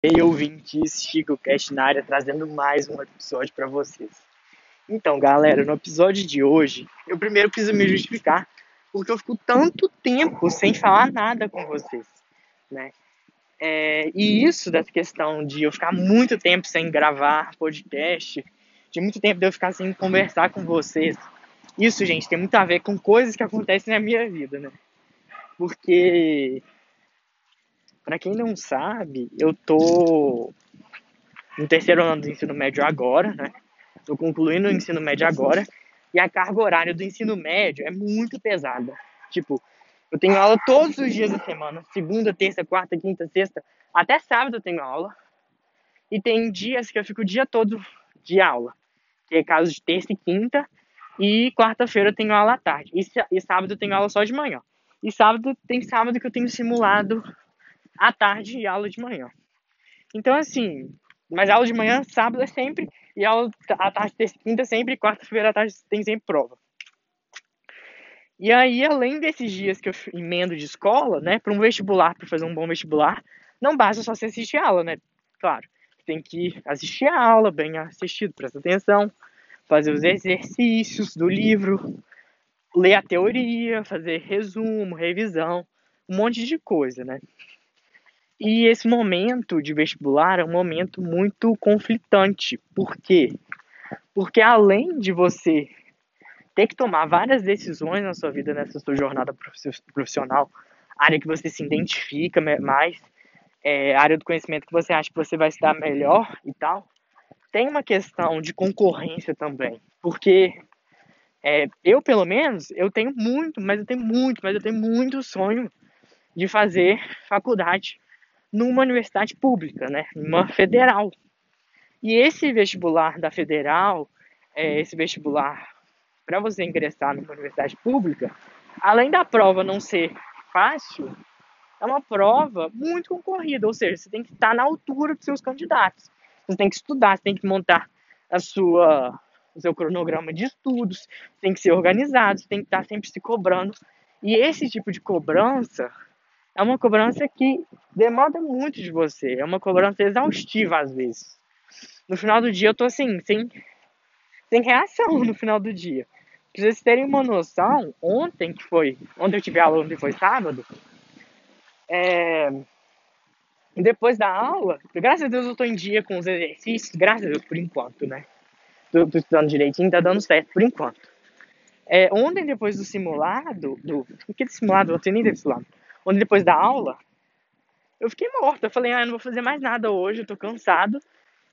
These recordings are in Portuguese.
Ei, ouvintes, Chico Cast na área, trazendo mais um episódio para vocês. Então, galera, no episódio de hoje, eu primeiro preciso me justificar, porque eu fico tanto tempo sem falar nada com vocês, né? É, e isso dessa questão de eu ficar muito tempo sem gravar podcast, de muito tempo de eu ficar sem conversar com vocês, isso, gente, tem muito a ver com coisas que acontecem na minha vida, né? Porque para quem não sabe, eu tô no terceiro ano do ensino médio agora, né? Tô concluindo o ensino médio agora e a carga horária do ensino médio é muito pesada. Tipo, eu tenho aula todos os dias da semana, segunda, terça, quarta, quinta, sexta, até sábado eu tenho aula. E tem dias que eu fico o dia todo de aula, que é caso de terça e quinta, e quarta-feira eu tenho aula à tarde. E sábado eu tenho aula só de manhã. E sábado tem sábado que eu tenho simulado à tarde e aula de manhã. Então, assim, mas aula de manhã, sábado é sempre, e aula à tarde, terça quinta sempre, quarta-feira à tarde tem sempre prova. E aí, além desses dias que eu emendo de escola, né, para um vestibular, para fazer um bom vestibular, não basta só você assistir aula, né? Claro, tem que assistir a aula, bem assistido, presta atenção, fazer os exercícios do livro, ler a teoria, fazer resumo, revisão, um monte de coisa, né? E esse momento de vestibular é um momento muito conflitante. Por quê? Porque além de você ter que tomar várias decisões na sua vida, nessa sua jornada profissional, área que você se identifica mais, é, área do conhecimento que você acha que você vai estar melhor e tal, tem uma questão de concorrência também. Porque é, eu, pelo menos, eu tenho muito, mas eu tenho muito, mas eu tenho muito sonho de fazer faculdade numa universidade pública, né? Uma federal. E esse vestibular da federal, é, esse vestibular para você ingressar numa universidade pública, além da prova não ser fácil, é uma prova muito concorrida, ou seja, você tem que estar na altura dos seus candidatos. Você tem que estudar, você tem que montar a sua, o seu cronograma de estudos, tem que ser organizado, tem que estar sempre se cobrando. E esse tipo de cobrança é uma cobrança que demanda muito de você, é uma cobrança exaustiva às vezes. No final do dia eu tô assim, sem, sem reação no final do dia. Pra vocês terem uma noção, ontem que foi, ontem eu tive aula, ontem foi sábado, é, depois da aula, graças a Deus eu tô em dia com os exercícios, graças a Deus por enquanto, né? Tô, tô estudando direitinho, tá dando certo por enquanto. É, ontem, depois do simulado, do. Aquele simulado, não sei nem desse lado Ontem, depois da aula, eu fiquei morta. Eu falei, ah, eu não vou fazer mais nada hoje, eu tô cansado.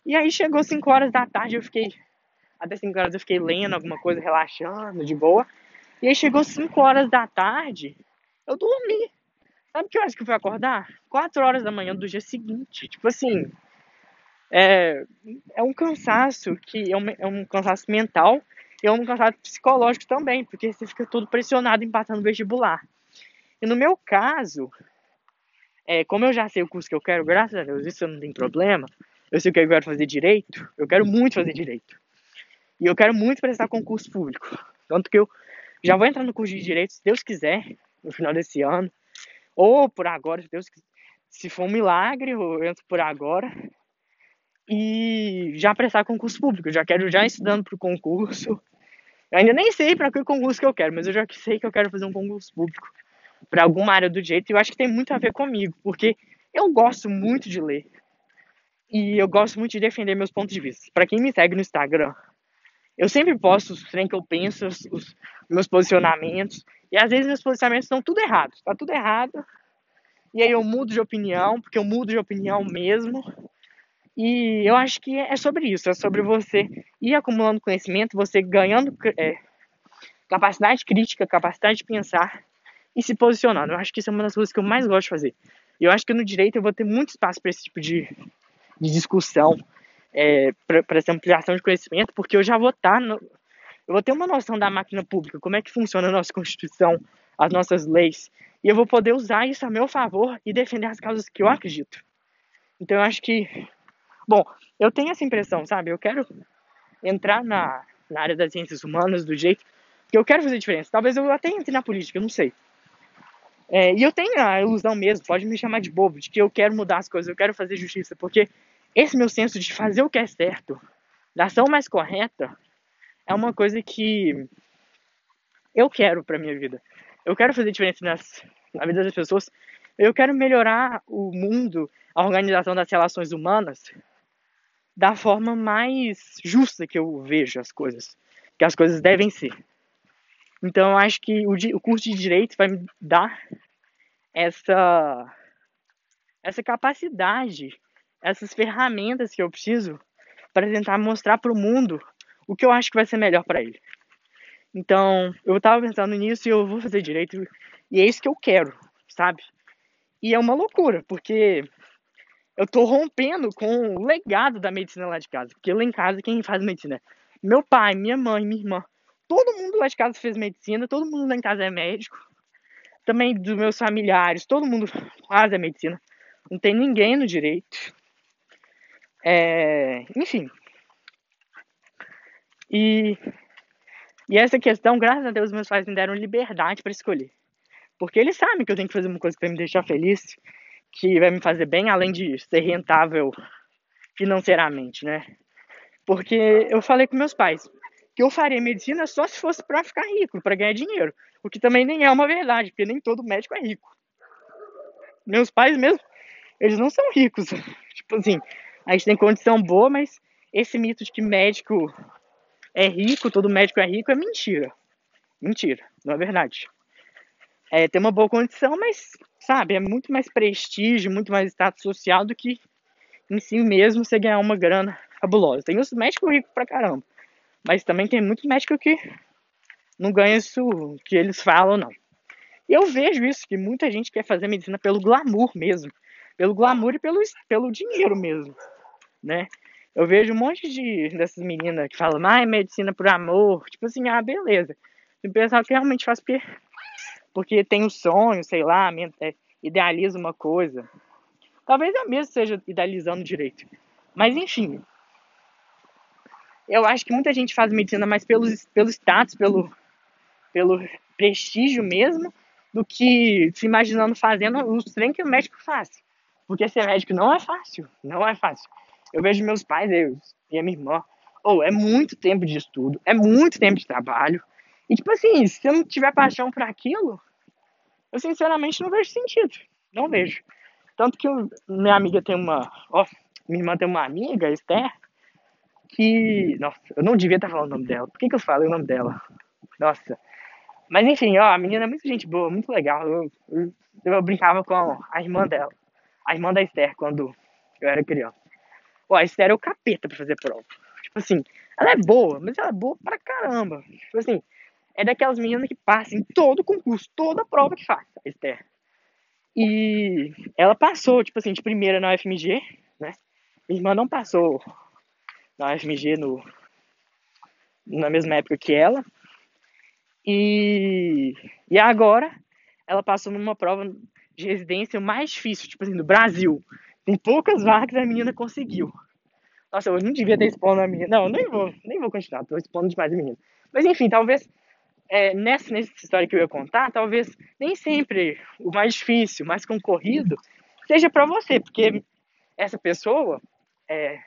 E aí chegou 5 horas da tarde, eu fiquei. Até 5 horas eu fiquei lendo alguma coisa, relaxando, de boa. E aí chegou 5 horas da tarde, eu dormi. Sabe que horas que eu fui acordar? 4 horas da manhã do dia seguinte. Tipo assim. É, é um cansaço que é um, é um cansaço mental e é um cansaço psicológico também, porque você fica todo pressionado em passar no vestibular. E no meu caso, é, como eu já sei o curso que eu quero, graças a Deus, isso não tem problema. Eu sei o que eu quero fazer direito, eu quero muito fazer direito. E eu quero muito prestar concurso público. Tanto que eu já vou entrar no curso de direito, se Deus quiser, no final desse ano. Ou por agora, se Deus Se for um milagre, eu entro por agora. E já prestar concurso público. Eu já quero já estudando para o concurso. Eu ainda nem sei para que concurso que eu quero, mas eu já sei que eu quero fazer um concurso público para alguma área do direito, eu acho que tem muito a ver comigo, porque eu gosto muito de ler. E eu gosto muito de defender meus pontos de vista. Para quem me segue no Instagram, eu sempre posto os trem que eu penso, os, os, meus posicionamentos, e às vezes meus posicionamentos estão tudo errados, tá tudo errado. E aí eu mudo de opinião, porque eu mudo de opinião mesmo. E eu acho que é sobre isso, é sobre você ir acumulando conhecimento, você ganhando é, capacidade crítica, capacidade de pensar e se posicionando. Eu acho que isso é uma das coisas que eu mais gosto de fazer. E eu acho que no direito eu vou ter muito espaço para esse tipo de, de discussão, é, para essa ampliação de conhecimento, porque eu já vou estar. Tá eu vou ter uma noção da máquina pública, como é que funciona a nossa Constituição, as nossas leis, e eu vou poder usar isso a meu favor e defender as causas que eu acredito. Então eu acho que. Bom, eu tenho essa impressão, sabe? Eu quero entrar na, na área das ciências humanas do jeito que eu quero fazer diferença. Talvez eu até entre na política, eu não sei. É, e eu tenho a ilusão mesmo, pode me chamar de bobo, de que eu quero mudar as coisas, eu quero fazer justiça, porque esse meu senso de fazer o que é certo, da ação mais correta, é uma coisa que eu quero para minha vida. Eu quero fazer diferença nas, na vida das pessoas. Eu quero melhorar o mundo, a organização das relações humanas da forma mais justa que eu vejo as coisas, que as coisas devem ser. Então, eu acho que o, o curso de direito vai me dar essa essa capacidade, essas ferramentas que eu preciso para tentar mostrar para o mundo o que eu acho que vai ser melhor para ele. Então, eu estava pensando nisso e eu vou fazer direito e é isso que eu quero, sabe? E é uma loucura, porque eu tô rompendo com o legado da medicina lá de casa. Porque lá em casa, quem faz medicina? Meu pai, minha mãe, minha irmã. Todo mundo lá de casa fez medicina, todo mundo lá em casa é médico. Também dos meus familiares, todo mundo faz a medicina. Não tem ninguém no direito. É, enfim. E, e essa questão, graças a Deus, meus pais me deram liberdade para escolher. Porque eles sabem que eu tenho que fazer uma coisa que vai me deixar feliz, que vai me fazer bem, além de ser rentável financeiramente, né? Porque eu falei com meus pais que eu faria medicina só se fosse para ficar rico, para ganhar dinheiro. O que também nem é uma verdade, porque nem todo médico é rico. Meus pais mesmo, eles não são ricos. Tipo assim, a gente tem condição boa, mas esse mito de que médico é rico, todo médico é rico, é mentira. Mentira, não é verdade. É, tem uma boa condição, mas, sabe, é muito mais prestígio, muito mais status social do que em si mesmo você ganhar uma grana fabulosa. Tem os médicos ricos pra caramba, mas também tem muitos médicos que não ganham isso que eles falam, não. E eu vejo isso, que muita gente quer fazer medicina pelo glamour mesmo. Pelo glamour e pelo, pelo dinheiro mesmo, né? Eu vejo um monte de dessas meninas que falam, ah, é medicina por amor. Tipo assim, ah, beleza. Tem pessoal que realmente faz porque, porque tem um sonho, sei lá, é, idealiza uma coisa. Talvez eu mesmo esteja idealizando direito. Mas enfim. Eu acho que muita gente faz medicina mais pelo, pelo status, pelo, pelo prestígio mesmo, do que se imaginando fazendo o trem que o médico faz. Porque ser médico não é fácil. Não é fácil. Eu vejo meus pais eu, e a minha irmã. Ou oh, é muito tempo de estudo, é muito tempo de trabalho. E tipo assim, se eu não tiver paixão por aquilo, eu sinceramente não vejo sentido. Não vejo. Tanto que eu, minha amiga tem uma. Ó, minha irmã tem uma amiga, Esther, que. Nossa, eu não devia estar falando o nome dela. Por que, que eu falei o nome dela? Nossa. Mas enfim, ó, a menina é muito gente boa, muito legal. Eu, eu, eu brincava com a irmã dela. A irmã da Esther, quando eu era criança. Ó, a Esther é o capeta pra fazer prova. Tipo assim, ela é boa, mas ela é boa pra caramba. Tipo assim, é daquelas meninas que passam em todo concurso, toda prova que faz, a Esther. E ela passou, tipo assim, de primeira na UFMG, né? Minha irmã não passou na UFMG no, na mesma época que ela. E, e agora ela passou numa prova de residência mais difícil, tipo assim, do Brasil. Tem poucas vagas a menina conseguiu. Nossa, eu não devia ter expondo a menina. Não, nem vou, nem vou continuar, tô expondo demais a menina. Mas enfim, talvez é, nessa, nessa história que eu ia contar, talvez nem sempre o mais difícil, o mais concorrido, seja para você, porque essa pessoa, é,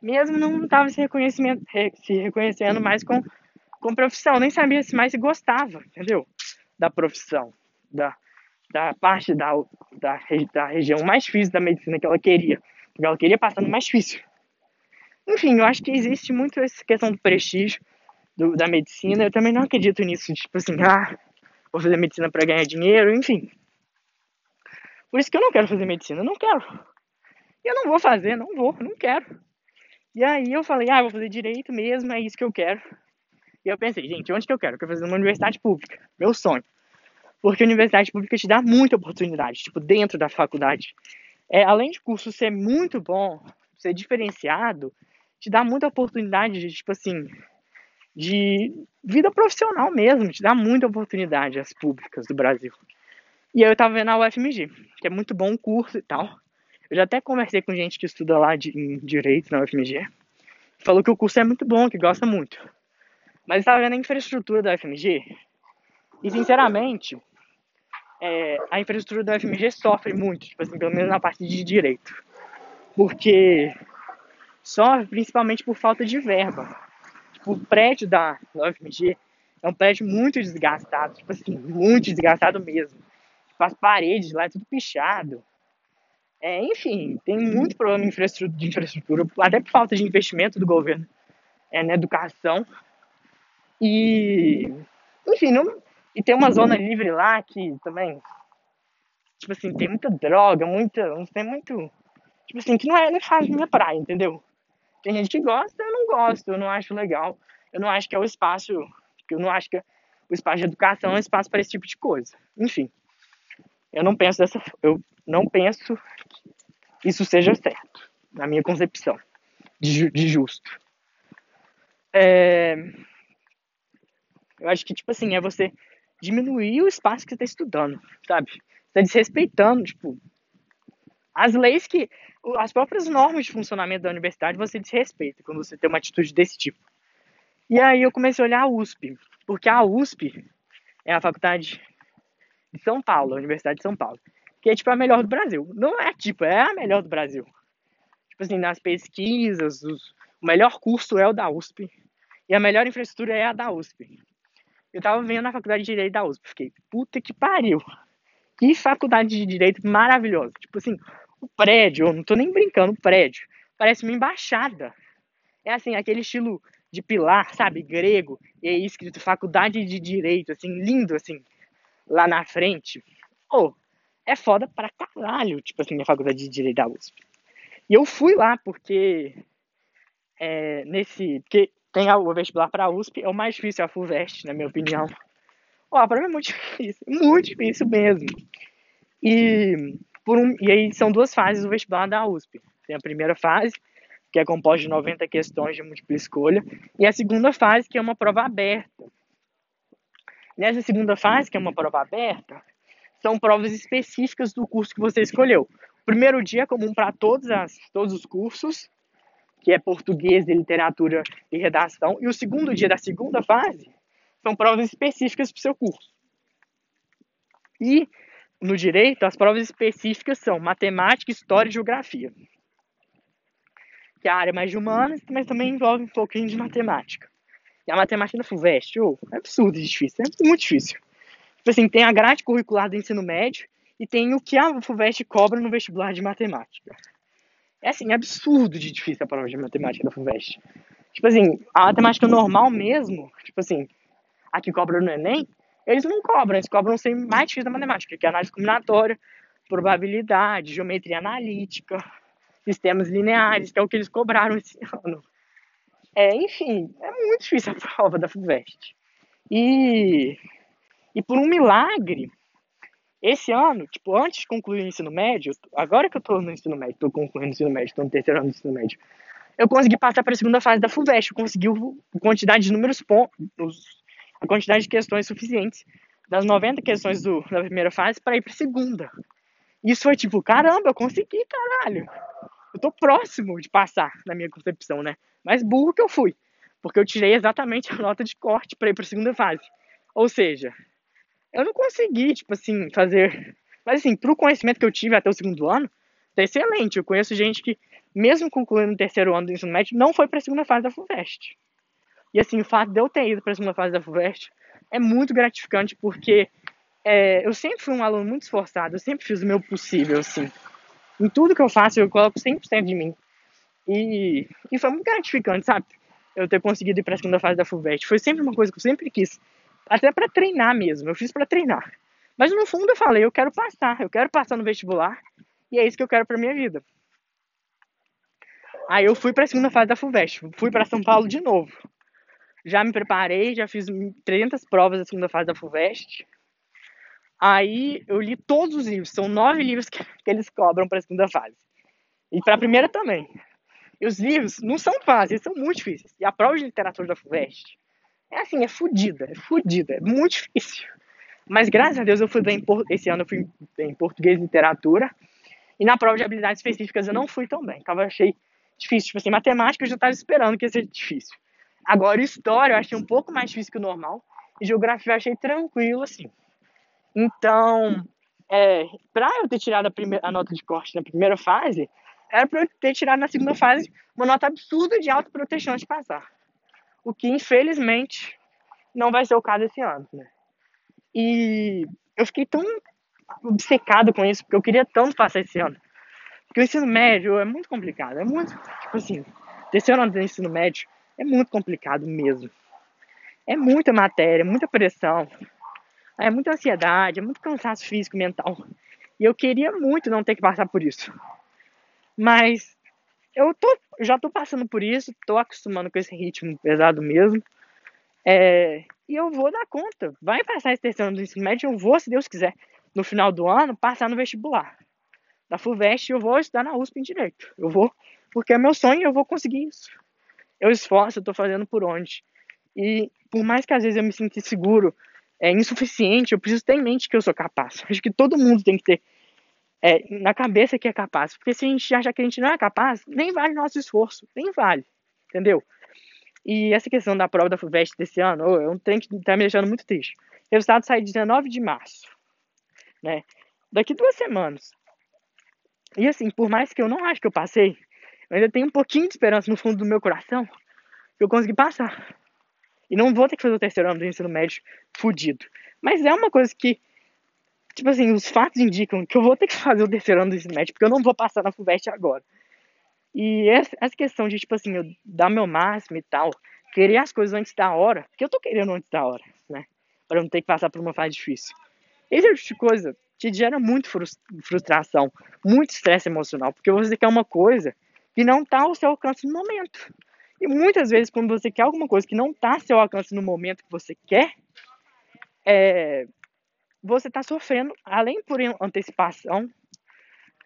mesmo não estava se, se reconhecendo mais com, com profissão, nem sabia se mais gostava, entendeu? Da profissão, da, da parte da, da, da região mais difícil da medicina que ela queria. Porque ela queria passar no mais difícil. Enfim, eu acho que existe muito essa questão do prestígio do, da medicina. Eu também não acredito nisso, tipo assim, ah, vou fazer medicina para ganhar dinheiro, enfim. Por isso que eu não quero fazer medicina, não quero. Eu não vou fazer, não vou, não quero. E aí eu falei, ah, vou fazer direito mesmo, é isso que eu quero. E eu pensei, gente, onde que eu quero? Eu quero fazer uma universidade pública, meu sonho. Porque a universidade pública te dá muita oportunidade, tipo, dentro da faculdade. É, além de curso ser muito bom, ser diferenciado, te dá muita oportunidade de, tipo assim, de vida profissional mesmo, te dá muita oportunidade as públicas do Brasil. E aí eu tava vendo a UFMG, que é muito bom o curso e tal. Eu já até conversei com gente que estuda lá de, em Direito na UFMG. Falou que o curso é muito bom, que gosta muito. Mas eu tava vendo a infraestrutura da UFMG. E sinceramente, é, a infraestrutura da UFMG sofre muito, tipo assim, pelo menos na parte de direito. Porque sofre principalmente por falta de verba. Tipo, o prédio da, da UFMG é um prédio muito desgastado, tipo assim, muito desgastado mesmo. Tipo, as paredes lá é tudo pichado. É, enfim, tem muito problema de infraestrutura, de infraestrutura, até por falta de investimento do governo é, na educação. E, enfim, não, e tem uma zona livre lá que também, tipo assim, tem muita droga, muita, tem muito, tipo assim, que não é, não faz minha praia, entendeu? Tem gente que gosta, eu não gosto, eu não acho legal, eu não acho que é o espaço, eu não acho que o espaço de educação é um espaço para esse tipo de coisa. Enfim, eu não penso dessa, eu não penso isso seja certo, na minha concepção de, de justo. É, eu acho que, tipo assim, é você diminuir o espaço que você está estudando, sabe? Você está desrespeitando, tipo, as leis que. As próprias normas de funcionamento da universidade você desrespeita quando você tem uma atitude desse tipo. E aí eu comecei a olhar a USP, porque a USP é a faculdade de São Paulo, a Universidade de São Paulo, que é tipo a melhor do Brasil. Não é tipo, é a melhor do Brasil. Tipo assim, nas pesquisas, os, o melhor curso é o da USP e a melhor infraestrutura é a da USP. Eu tava vendo na faculdade de Direito da USP, fiquei, puta que pariu. Que faculdade de Direito maravilhosa. Tipo assim, o prédio, eu não tô nem brincando, o prédio, parece uma embaixada. É assim, aquele estilo de pilar, sabe, grego, e aí escrito Faculdade de Direito, assim, lindo, assim, lá na frente. Oh, é foda pra caralho, tipo assim, a Faculdade de Direito da USP. E eu fui lá porque, é, nesse, porque tem o vestibular para a USP, é o mais difícil, é a FUVEST, na minha opinião. Ó, para mim é muito difícil, muito difícil mesmo. E, por um, e aí são duas fases do vestibular da USP. Tem a primeira fase, que é composta de 90 questões de múltipla escolha, e a segunda fase, que é uma prova aberta. Nessa segunda fase, que é uma prova aberta, são provas específicas do curso que você escolheu. O primeiro dia é comum para todos, os cursos, que é português, literatura e redação, e o segundo dia da segunda fase são provas específicas para o seu curso. E no direito, as provas específicas são matemática, história e geografia, que é a área mais de humanas, mas também envolve um pouquinho de matemática. E a matemática da FUVEST, oh, é absurdo de difícil, é muito difícil. Tipo assim, tem a grade curricular do ensino médio e tem o que a FUVEST cobra no vestibular de matemática. É assim, absurdo de difícil a prova de matemática da FUVEST. Tipo assim, a matemática normal mesmo, tipo assim, a que cobra no Enem, eles não cobram, eles cobram sem mais difícil da matemática, que é análise combinatória, probabilidade, geometria analítica, sistemas lineares, que é o que eles cobraram esse ano. É, enfim, é muito difícil a prova da FUVEST. E, e por um milagre, esse ano, tipo, antes de concluir o ensino médio, agora que eu tô no ensino médio, tô concluindo o ensino médio, tô no terceiro ano do ensino médio, eu consegui passar para a segunda fase da FUVEST, eu consegui a quantidade de números pontos, a quantidade de questões suficientes das 90 questões do, da primeira fase para ir para a segunda. Isso foi tipo, caramba, eu consegui, caralho. Eu tô próximo de passar, na minha concepção, né? Mais burro que eu fui, porque eu tirei exatamente a nota de corte para ir para a segunda fase. Ou seja, eu não consegui, tipo assim, fazer. Mas assim, pro conhecimento que eu tive até o segundo ano, tá excelente. Eu conheço gente que, mesmo concluindo o terceiro ano do ensino médio, não foi para a segunda fase da FUVEST. E assim, o fato de eu ter ido para a segunda fase da FUVEST é muito gratificante, porque é, eu sempre fui um aluno muito esforçado, eu sempre fiz o meu possível, assim. Em tudo que eu faço, eu coloco 100% de mim. E, e foi muito gratificante, sabe? Eu ter conseguido ir para a segunda fase da FUVEST. Foi sempre uma coisa que eu sempre quis até para treinar mesmo, eu fiz para treinar. Mas no fundo eu falei, eu quero passar, eu quero passar no vestibular e é isso que eu quero para minha vida. Aí eu fui para a segunda fase da FUVEST, fui para São Paulo de novo. Já me preparei, já fiz 300 provas da segunda fase da FUVEST. Aí eu li todos os livros, são nove livros que, que eles cobram para a segunda fase. E para a primeira também. E os livros não são fáceis, são muito difíceis. E a prova de literatura da FUVEST é assim, é fodida, é fodida, é muito difícil. Mas graças a Deus eu fui bem, esse ano eu fui em português e literatura. E na prova de habilidades específicas eu não fui tão bem. Tava, achei difícil. Tipo assim, matemática eu já estava esperando que ia ser difícil. Agora, história eu achei um pouco mais difícil que o normal. E geografia eu achei tranquilo, assim. Então, é, para eu ter tirado a, primeira, a nota de corte na primeira fase, era para eu ter tirado na segunda fase uma nota absurda de alta proteção de passar. O que, infelizmente, não vai ser o caso esse ano, né? E eu fiquei tão obcecado com isso, porque eu queria tanto passar esse ano. Porque o ensino médio é muito complicado, é muito, tipo assim, terceiro ano do ensino médio é muito complicado mesmo. É muita matéria, muita pressão, é muita ansiedade, é muito cansaço físico e mental. E eu queria muito não ter que passar por isso. Mas eu tô, já tô passando por isso, tô acostumando com esse ritmo pesado mesmo. É, e eu vou dar conta. Vai passar esse terceiro ano do ensino médio, eu vou, se Deus quiser, no final do ano, passar no vestibular. Da FUVEST, eu vou estudar na USP em Direito. Eu vou, porque é meu sonho, eu vou conseguir isso. Eu esforço, eu tô fazendo por onde. E por mais que às vezes eu me sinta inseguro, é insuficiente, eu preciso ter em mente que eu sou capaz. Acho que todo mundo tem que ter é, na cabeça que é capaz. Porque se a gente acha que a gente não é capaz, nem vale nosso esforço, nem vale. Entendeu? E essa questão da prova da FUVEST desse ano, é um trem que tá me deixando muito triste. O resultado sai 19 de março, né? Daqui duas semanas. E assim, por mais que eu não acho que eu passei, eu ainda tenho um pouquinho de esperança no fundo do meu coração que eu consegui passar. E não vou ter que fazer o terceiro ano do ensino médio fudido. Mas é uma coisa que, tipo assim, os fatos indicam que eu vou ter que fazer o terceiro ano do ensino médio, porque eu não vou passar na FUVEST agora. E essa, essa questão de, tipo assim, eu dar meu máximo e tal, querer as coisas antes da hora, que eu tô querendo antes da hora, né? Pra não ter que passar por uma fase difícil. Esse tipo de coisa te gera muito frustração, muito estresse emocional, porque você quer uma coisa que não tá ao seu alcance no momento. E muitas vezes, quando você quer alguma coisa que não tá ao seu alcance no momento que você quer, é, você está sofrendo, além por antecipação,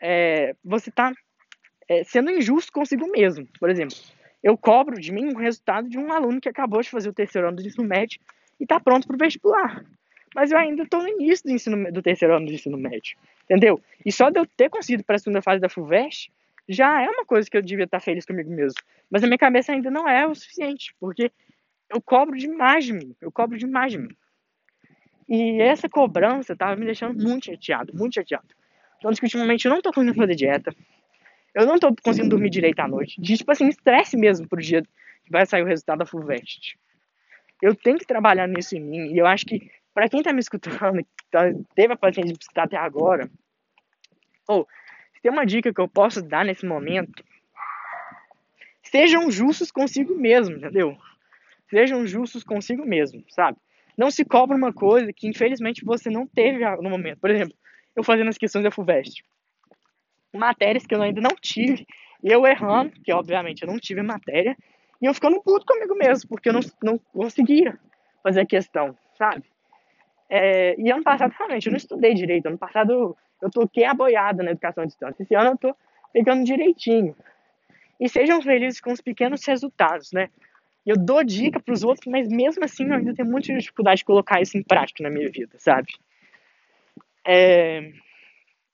é, você está é, sendo injusto consigo mesmo. Por exemplo, eu cobro de mim o resultado de um aluno que acabou de fazer o terceiro ano do ensino médio e está pronto para o vestibular. Mas eu ainda estou no início do, ensino, do terceiro ano do ensino médio, entendeu? E só de eu ter conseguido para a segunda fase da FUVEST já é uma coisa que eu devia estar tá feliz comigo mesmo. Mas na minha cabeça ainda não é o suficiente, porque eu cobro demais de mim, eu cobro demais de mim. E essa cobrança estava me deixando muito chateado, muito chateado. Tanto que ultimamente eu não estou conseguindo fazer dieta, eu não tô conseguindo dormir direito à noite. De, tipo assim, estresse mesmo pro dia que vai sair o resultado da FUVEST. Eu tenho que trabalhar nisso em mim. E eu acho que, para quem tá me escutando, tá, teve a paciência de escutar até agora, ou, se tem uma dica que eu posso dar nesse momento, sejam justos consigo mesmo, entendeu? Sejam justos consigo mesmo, sabe? Não se cobra uma coisa que, infelizmente, você não teve no momento. Por exemplo, eu fazendo as questões da FUVEST matérias que eu ainda não tive, e eu errando, que obviamente eu não tive matéria, e eu ficando puto comigo mesmo, porque eu não, não conseguia fazer a questão, sabe? É, e ano passado, realmente, eu não estudei direito. Ano passado eu toquei a boiada na educação à distância. Esse ano eu tô pegando direitinho. E sejam felizes com os pequenos resultados, né? Eu dou dica para os outros, mas mesmo assim eu ainda tenho muita dificuldade de colocar isso em prática na minha vida, sabe? É...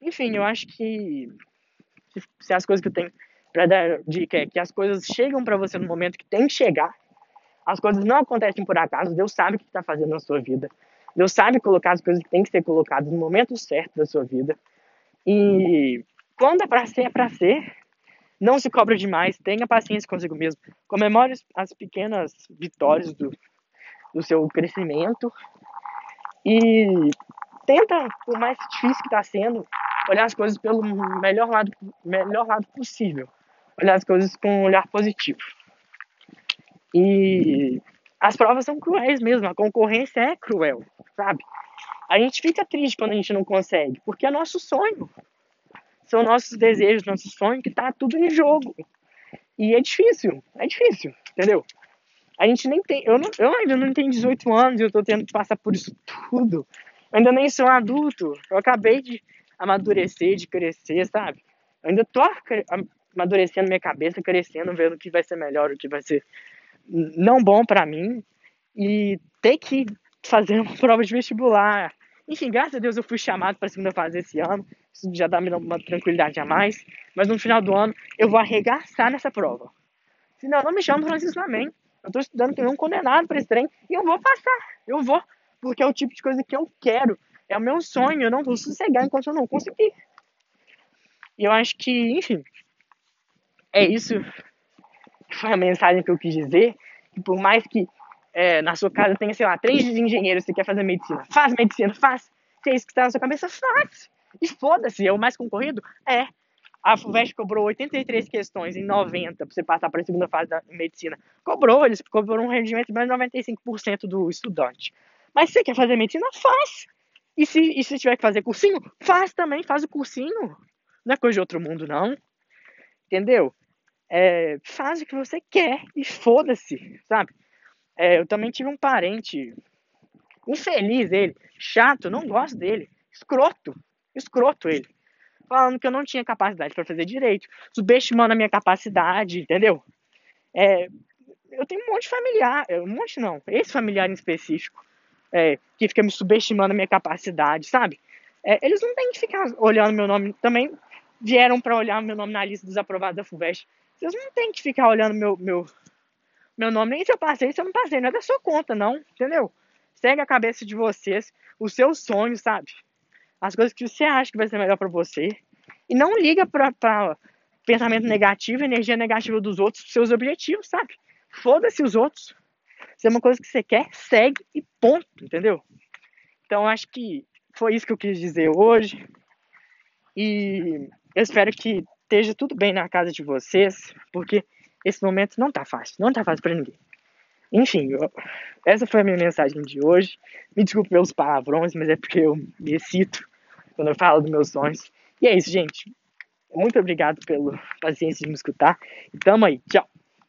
Enfim, eu acho que se as coisas que eu tenho para dar dica é que as coisas chegam para você no momento que tem que chegar. As coisas não acontecem por acaso. Deus sabe o que está fazendo na sua vida. Deus sabe colocar as coisas que têm que ser colocadas no momento certo da sua vida. E quando é para ser, é para ser. Não se cobra demais. Tenha paciência consigo mesmo. Comemore as pequenas vitórias do, do seu crescimento. E tenta, por mais difícil que está sendo, olhar as coisas pelo melhor lado, melhor lado possível. Olhar as coisas com um olhar positivo. E as provas são cruéis mesmo, a concorrência é cruel, sabe? A gente fica triste quando a gente não consegue, porque é nosso sonho. São nossos desejos, nosso sonho que tá tudo em jogo. E é difícil, é difícil, entendeu? A gente nem tem, eu, não, eu ainda não tenho 18 anos e eu tô tendo que passar por isso tudo. Eu ainda nem sou um adulto. Eu acabei de amadurecer, de crescer, sabe? Eu ainda tô amadurecendo minha cabeça, crescendo, vendo o que vai ser melhor, o que vai ser não bom para mim. E ter que fazer uma prova de vestibular. Enfim, graças a Deus eu fui chamado para segunda fase esse ano. Isso já dá uma tranquilidade a mais. Mas no final do ano eu vou arregaçar nessa prova. Senão, não me chama Francisco Amém. Eu tô estudando que nem um condenado para esse trem e eu vou passar. Eu vou. Porque é o tipo de coisa que eu quero É o meu sonho, eu não vou sossegar enquanto eu não conseguir. E eu acho que, enfim, é isso. Foi a mensagem que eu quis dizer. Que por mais que é, na sua casa tenha, sei lá, três engenheiros você quer fazer medicina, faz medicina, faz. Se é isso que está na sua cabeça, faz. E foda-se, é o mais concorrido? É. A FUVEST cobrou 83 questões em 90 para você passar para a segunda fase da medicina. Cobrou, eles cobraram um rendimento de mais de 95% do estudante. Mas se você quer fazer medicina, faz. E se, e se tiver que fazer cursinho, faz também, faz o cursinho. Não é coisa de outro mundo, não. Entendeu? É, faz o que você quer e foda-se, sabe? É, eu também tive um parente infeliz ele, chato, não gosto dele, escroto, escroto ele, falando que eu não tinha capacidade para fazer direito, subestimando a minha capacidade, entendeu? É, eu tenho um monte de familiar, é, um monte não, esse familiar em específico, é, que fica me subestimando a minha capacidade, sabe? É, eles não têm que ficar olhando meu nome, também vieram para olhar meu nome na lista dos aprovados da FUVEST, vocês não têm que ficar olhando meu, meu, meu nome, nem se eu passei, se eu não passei, não é da sua conta, não, entendeu? Segue a cabeça de vocês, os seus sonhos, sabe? As coisas que você acha que vai ser melhor para você. E não liga pra pensamento negativo, energia negativa dos outros, seus objetivos, sabe? Foda-se os outros. Se é uma coisa que você quer, segue e ponto, entendeu? Então acho que foi isso que eu quis dizer hoje. E eu espero que esteja tudo bem na casa de vocês, porque esse momento não tá fácil, não tá fácil para ninguém. Enfim, eu, essa foi a minha mensagem de hoje. Me desculpe pelos palavrões, mas é porque eu me excito quando eu falo dos meus sonhos. E é isso, gente. Muito obrigado pela paciência de me escutar. Tamo aí. Tchau.